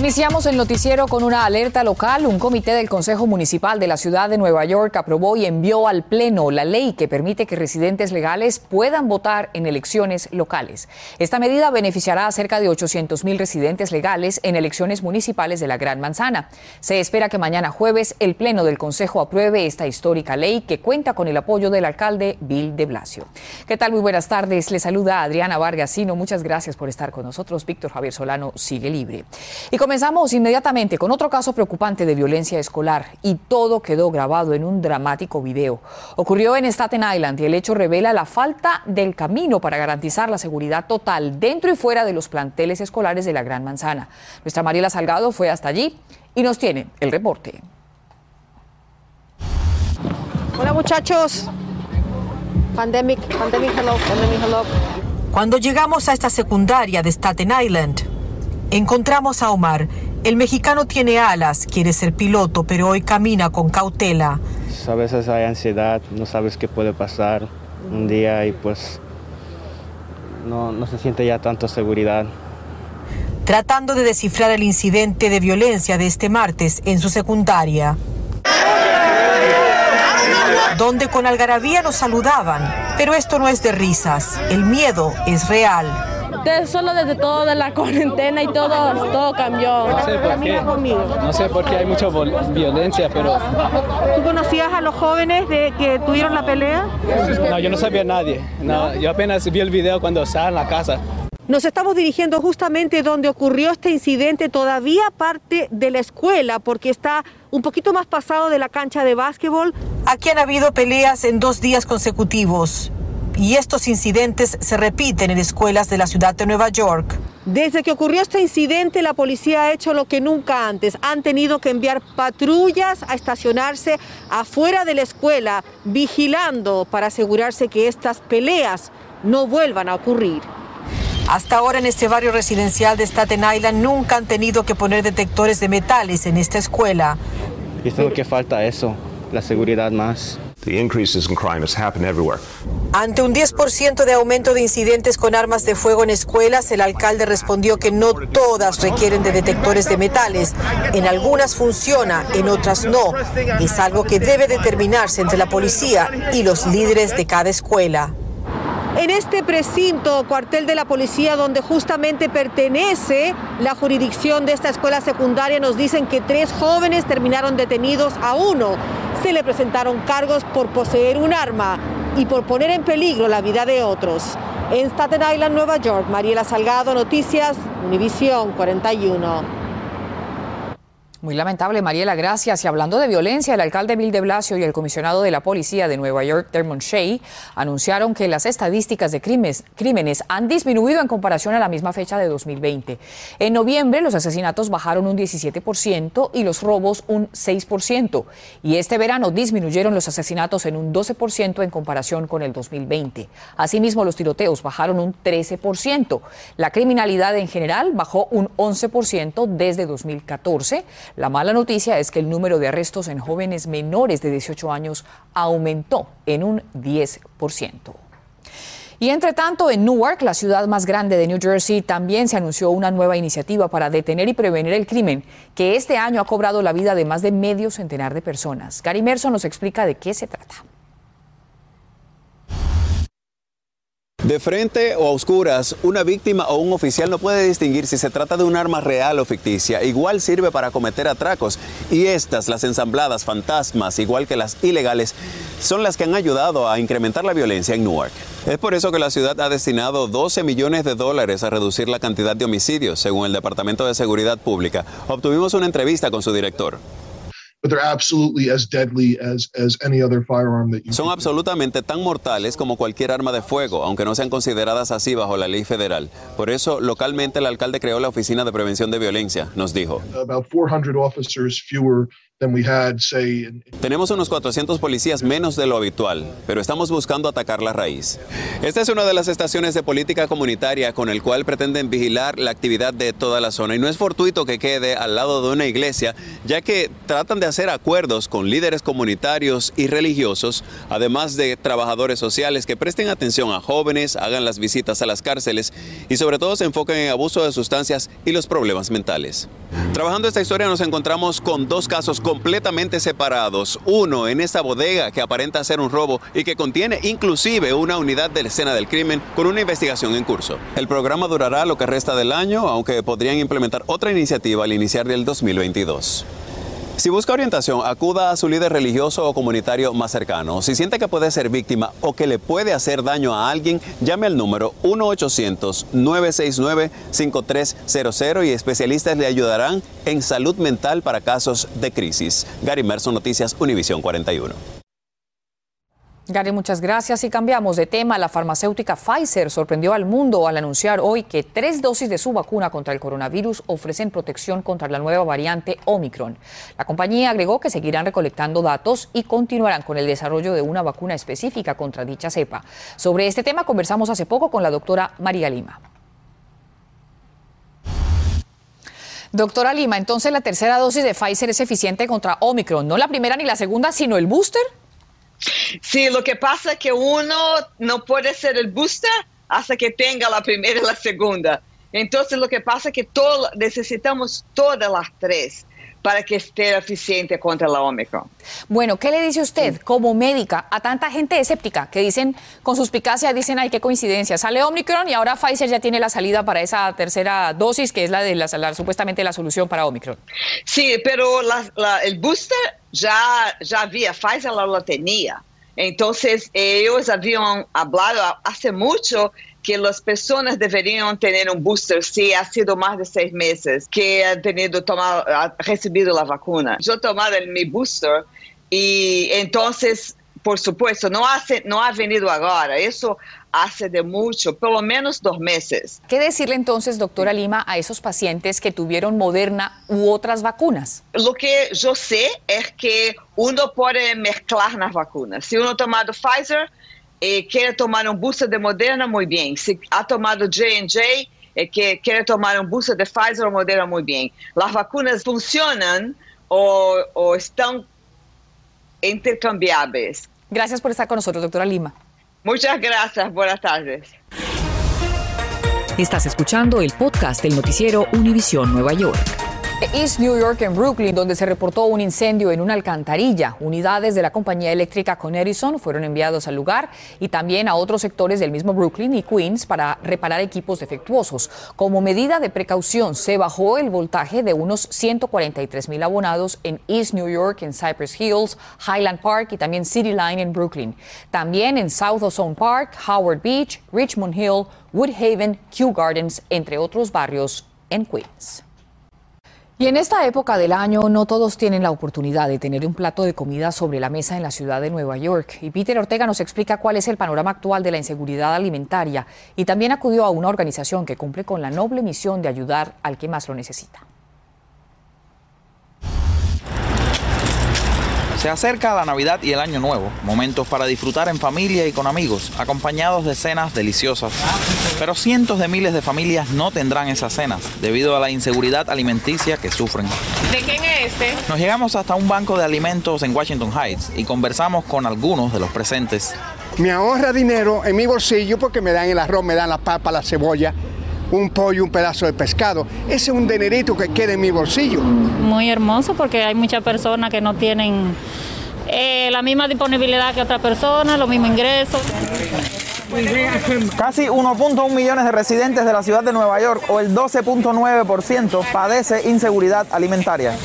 Iniciamos el noticiero con una alerta local. Un comité del Consejo Municipal de la Ciudad de Nueva York aprobó y envió al Pleno la ley que permite que residentes legales puedan votar en elecciones locales. Esta medida beneficiará a cerca de 800 mil residentes legales en elecciones municipales de la Gran Manzana. Se espera que mañana jueves el Pleno del Consejo apruebe esta histórica ley que cuenta con el apoyo del alcalde Bill de Blasio. ¿Qué tal? Muy buenas tardes. Le saluda Adriana Vargasino. Muchas gracias por estar con nosotros. Víctor Javier Solano sigue libre. Y Comenzamos inmediatamente con otro caso preocupante de violencia escolar y todo quedó grabado en un dramático video. Ocurrió en Staten Island y el hecho revela la falta del camino para garantizar la seguridad total dentro y fuera de los planteles escolares de la Gran Manzana. Nuestra Mariela Salgado fue hasta allí y nos tiene el reporte. Hola muchachos. Pandemic, pandemic hello, pandemic hello. Cuando llegamos a esta secundaria de Staten Island, Encontramos a Omar. El mexicano tiene alas, quiere ser piloto, pero hoy camina con cautela. A veces hay ansiedad, no sabes qué puede pasar un día y pues no, no se siente ya tanto seguridad. Tratando de descifrar el incidente de violencia de este martes en su secundaria donde con algarabía nos saludaban. Pero esto no es de risas, el miedo es real solo desde todo de la cuarentena y todo, todo cambió. No sé por qué. No sé por qué hay mucha violencia, pero. ¿Tú conocías a los jóvenes de que tuvieron la pelea? No, yo no sabía a nadie. No, yo apenas vi el video cuando estaba en la casa. Nos estamos dirigiendo justamente donde ocurrió este incidente, todavía parte de la escuela, porque está un poquito más pasado de la cancha de básquetbol. Aquí han habido peleas en dos días consecutivos y estos incidentes se repiten en escuelas de la ciudad de Nueva York. Desde que ocurrió este incidente, la policía ha hecho lo que nunca antes. Han tenido que enviar patrullas a estacionarse afuera de la escuela, vigilando para asegurarse que estas peleas no vuelvan a ocurrir. Hasta ahora en este barrio residencial de Staten Island nunca han tenido que poner detectores de metales en esta escuela. Y es lo que falta eso, la seguridad más. Ante un 10% de aumento de incidentes con armas de fuego en escuelas, el alcalde respondió que no todas requieren de detectores de metales. En algunas funciona, en otras no. Es algo que debe determinarse entre la policía y los líderes de cada escuela. En este precinto, cuartel de la policía, donde justamente pertenece la jurisdicción de esta escuela secundaria, nos dicen que tres jóvenes terminaron detenidos a uno se le presentaron cargos por poseer un arma y por poner en peligro la vida de otros. En Staten Island, Nueva York, Mariela Salgado, Noticias, Univisión 41. Muy lamentable, Mariela, gracias. Y hablando de violencia, el alcalde Bill de Blasio y el comisionado de la policía de Nueva York, Dermot Shea, anunciaron que las estadísticas de crímenes, crímenes han disminuido en comparación a la misma fecha de 2020. En noviembre, los asesinatos bajaron un 17% y los robos un 6%. Y este verano disminuyeron los asesinatos en un 12% en comparación con el 2020. Asimismo, los tiroteos bajaron un 13%. La criminalidad en general bajó un 11% desde 2014. La mala noticia es que el número de arrestos en jóvenes menores de 18 años aumentó en un 10%. Y entre tanto, en Newark, la ciudad más grande de New Jersey, también se anunció una nueva iniciativa para detener y prevenir el crimen, que este año ha cobrado la vida de más de medio centenar de personas. Gary Merson nos explica de qué se trata. De frente o a oscuras, una víctima o un oficial no puede distinguir si se trata de un arma real o ficticia. Igual sirve para cometer atracos. Y estas, las ensambladas fantasmas, igual que las ilegales, son las que han ayudado a incrementar la violencia en Newark. Es por eso que la ciudad ha destinado 12 millones de dólares a reducir la cantidad de homicidios, según el Departamento de Seguridad Pública. Obtuvimos una entrevista con su director. Son absolutamente tan mortales como cualquier arma de fuego, aunque no sean consideradas así bajo la ley federal. Por eso, localmente el alcalde creó la Oficina de Prevención de Violencia, nos dijo. Tenemos unos 400 policías menos de lo habitual, pero estamos buscando atacar la raíz. Esta es una de las estaciones de política comunitaria con el cual pretenden vigilar la actividad de toda la zona y no es fortuito que quede al lado de una iglesia, ya que tratan de hacer acuerdos con líderes comunitarios y religiosos, además de trabajadores sociales que presten atención a jóvenes, hagan las visitas a las cárceles y sobre todo se enfoquen en abuso de sustancias y los problemas mentales. Trabajando esta historia nos encontramos con dos casos completamente separados. Uno en esta bodega que aparenta ser un robo y que contiene inclusive una unidad de la escena del crimen con una investigación en curso. El programa durará lo que resta del año, aunque podrían implementar otra iniciativa al iniciar del 2022. Si busca orientación, acuda a su líder religioso o comunitario más cercano. Si siente que puede ser víctima o que le puede hacer daño a alguien, llame al número 1-800-969-5300 y especialistas le ayudarán en salud mental para casos de crisis. Gary Merson, Noticias Univisión 41. Gary, muchas gracias. Y cambiamos de tema. La farmacéutica Pfizer sorprendió al mundo al anunciar hoy que tres dosis de su vacuna contra el coronavirus ofrecen protección contra la nueva variante Omicron. La compañía agregó que seguirán recolectando datos y continuarán con el desarrollo de una vacuna específica contra dicha cepa. Sobre este tema conversamos hace poco con la doctora María Lima. Doctora Lima, entonces la tercera dosis de Pfizer es eficiente contra Omicron, no la primera ni la segunda, sino el booster. Sí, lo que pasa es que uno no puede ser el booster hasta que tenga la primera y la segunda. Entonces lo que pasa es que todo, necesitamos todas las tres para que esté eficiente contra la Omicron. Bueno, ¿qué le dice usted como médica a tanta gente escéptica que dicen, con suspicacia, dicen, ay, qué coincidencia, sale Omicron y ahora Pfizer ya tiene la salida para esa tercera dosis, que es la de la, supuestamente la solución para Omicron? Sí, pero el booster ya, ya había, Pfizer lo tenía. Entonces, ellos habían hablado hace mucho que las personas deberían tener un booster si ha sido más de seis meses que han tenido tomado, recibido la vacuna. Yo he tomado mi booster y entonces, por supuesto, no, hace, no ha venido ahora. Eso hace de mucho, por lo menos dos meses. ¿Qué decirle entonces, doctora Lima, a esos pacientes que tuvieron Moderna u otras vacunas? Lo que yo sé es que uno puede mezclar las vacunas. Si uno ha tomado Pfizer, eh, quiere tomar un booster de Moderna, muy bien. Si ha tomado J&J, eh, que quiere tomar un booster de Pfizer o Moderna, muy bien. Las vacunas funcionan o, o están intercambiables. Gracias por estar con nosotros, doctora Lima. Muchas gracias. Buenas tardes. Estás escuchando el podcast del noticiero Univisión Nueva York. East New York en Brooklyn, donde se reportó un incendio en una alcantarilla. Unidades de la compañía eléctrica con Edison fueron enviados al lugar y también a otros sectores del mismo Brooklyn y Queens para reparar equipos defectuosos. Como medida de precaución, se bajó el voltaje de unos 143 mil abonados en East New York, en Cypress Hills, Highland Park y también City Line en Brooklyn. También en South Ozone Park, Howard Beach, Richmond Hill, Woodhaven, Kew Gardens, entre otros barrios en Queens. Y en esta época del año no todos tienen la oportunidad de tener un plato de comida sobre la mesa en la ciudad de Nueva York. Y Peter Ortega nos explica cuál es el panorama actual de la inseguridad alimentaria y también acudió a una organización que cumple con la noble misión de ayudar al que más lo necesita. Se acerca la Navidad y el Año Nuevo, momentos para disfrutar en familia y con amigos, acompañados de cenas deliciosas. Pero cientos de miles de familias no tendrán esas cenas debido a la inseguridad alimenticia que sufren. ¿De quién es este? Nos llegamos hasta un banco de alimentos en Washington Heights y conversamos con algunos de los presentes. Me ahorra dinero en mi bolsillo porque me dan el arroz, me dan la papa, la cebolla un pollo, un pedazo de pescado. Ese es un dinerito que queda en mi bolsillo. Muy hermoso porque hay muchas personas que no tienen eh, la misma disponibilidad que otra persona, los mismos ingresos. Casi 1.1 millones de residentes de la ciudad de Nueva York, o el 12.9%, padece inseguridad alimentaria.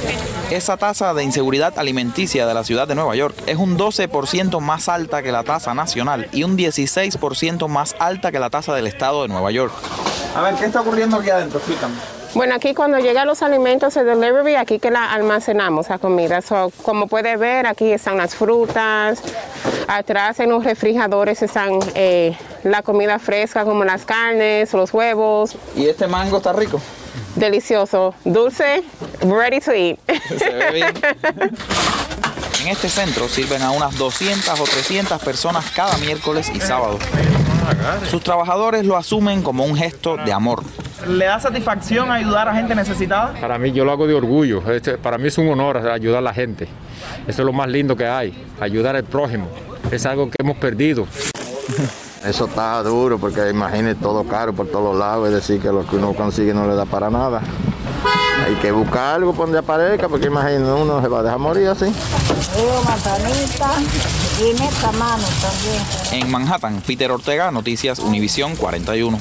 Esa tasa de inseguridad alimenticia de la ciudad de Nueva York es un 12% más alta que la tasa nacional y un 16% más alta que la tasa del estado de Nueva York. A ver, ¿qué está ocurriendo aquí adentro? Explícame. Bueno, aquí cuando llegan los alimentos de delivery, aquí que la almacenamos la comida. como puede ver, aquí están las frutas, atrás en los refrigeradores están eh, la comida fresca como las carnes, los huevos. ¿Y este mango está rico? Delicioso, dulce, ready to eat. Se ve bien. En este centro sirven a unas 200 o 300 personas cada miércoles y sábado. Sus trabajadores lo asumen como un gesto de amor. ¿Le da satisfacción ayudar a gente necesitada? Para mí yo lo hago de orgullo. Este, para mí es un honor ayudar a la gente. Eso es lo más lindo que hay, ayudar al prójimo. Es algo que hemos perdido. Eso está duro porque imagine todo caro por todos lados, es decir, que lo que uno consigue no le da para nada. Hay que buscar algo por donde aparezca porque imagínate uno se va a dejar morir así. En Manhattan, Peter Ortega, Noticias Univisión 41.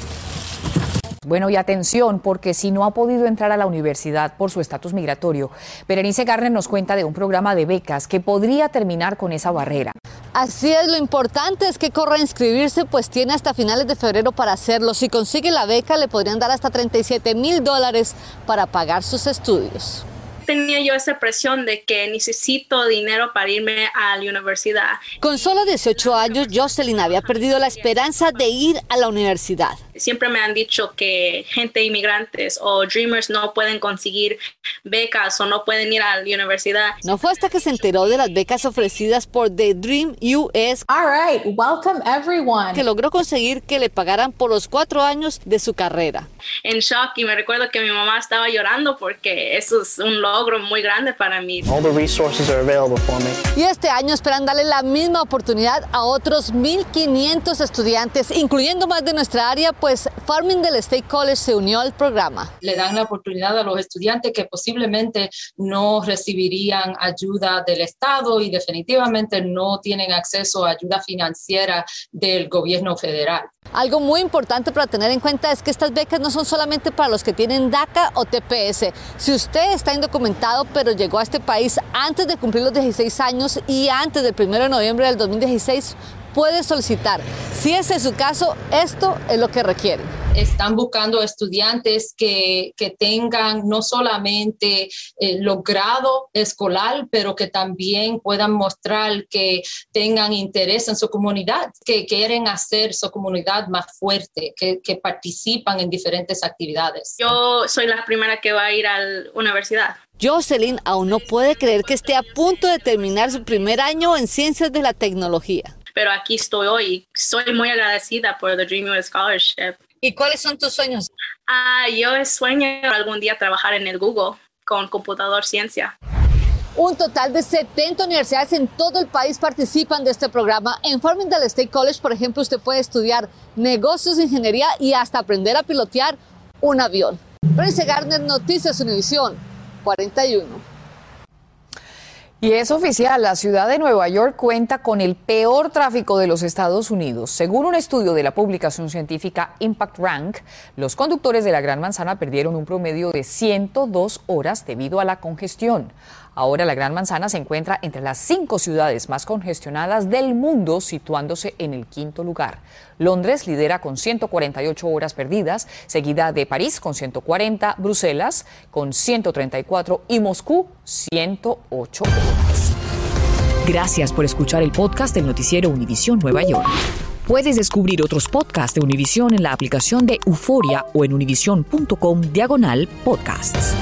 Bueno, y atención, porque si no ha podido entrar a la universidad por su estatus migratorio, Berenice Garner nos cuenta de un programa de becas que podría terminar con esa barrera. Así es, lo importante es que corra a inscribirse, pues tiene hasta finales de febrero para hacerlo. Si consigue la beca, le podrían dar hasta 37 mil dólares para pagar sus estudios tenía yo esa presión de que necesito dinero para irme a la universidad. Con solo 18 años, Jocelyn había perdido la esperanza de ir a la universidad. Siempre me han dicho que gente inmigrantes o dreamers no pueden conseguir becas o no pueden ir a la universidad. No fue hasta que se enteró de las becas ofrecidas por The Dream US All right, welcome everyone. que logró conseguir que le pagaran por los cuatro años de su carrera. En shock y me recuerdo que mi mamá estaba llorando porque eso es un logro muy grande para mí. All the resources are available for me. Y este año esperan darle la misma oportunidad a otros 1.500 estudiantes, incluyendo más de nuestra área, pues Farmingdale State College se unió al programa. Le dan la oportunidad a los estudiantes que posiblemente no recibirían ayuda del Estado y definitivamente no tienen acceso a ayuda financiera del gobierno federal. Algo muy importante para tener en cuenta es que estas becas no son solamente para los que tienen DACA o TPS. Si usted está indocumentado pero llegó a este país antes de cumplir los 16 años y antes del 1 de noviembre del 2016, puede solicitar. Si ese es su caso, esto es lo que requieren. Están buscando estudiantes que, que tengan no solamente eh, logrado escolar, pero que también puedan mostrar que tengan interés en su comunidad, que quieren hacer su comunidad más fuerte, que, que participan en diferentes actividades. Yo soy la primera que va a ir a la universidad. Jocelyn aún no puede creer que esté a punto de terminar su primer año en ciencias de la tecnología pero aquí estoy hoy. Soy muy agradecida por The Dream US Scholarship. ¿Y cuáles son tus sueños? Ah, yo sueño algún día trabajar en el Google con computador ciencia. Un total de 70 universidades en todo el país participan de este programa. En Farmingdale State College, por ejemplo, usted puede estudiar negocios, ingeniería y hasta aprender a pilotear un avión. Prince Garner, Noticias Univisión 41. Y es oficial, la ciudad de Nueva York cuenta con el peor tráfico de los Estados Unidos. Según un estudio de la publicación científica Impact Rank, los conductores de la Gran Manzana perdieron un promedio de 102 horas debido a la congestión. Ahora la Gran Manzana se encuentra entre las cinco ciudades más congestionadas del mundo, situándose en el quinto lugar. Londres lidera con 148 horas perdidas, seguida de París con 140, Bruselas con 134 y Moscú 108 horas. Gracias por escuchar el podcast del noticiero Univisión Nueva York. Puedes descubrir otros podcasts de Univisión en la aplicación de Euforia o en univision.com diagonal podcasts.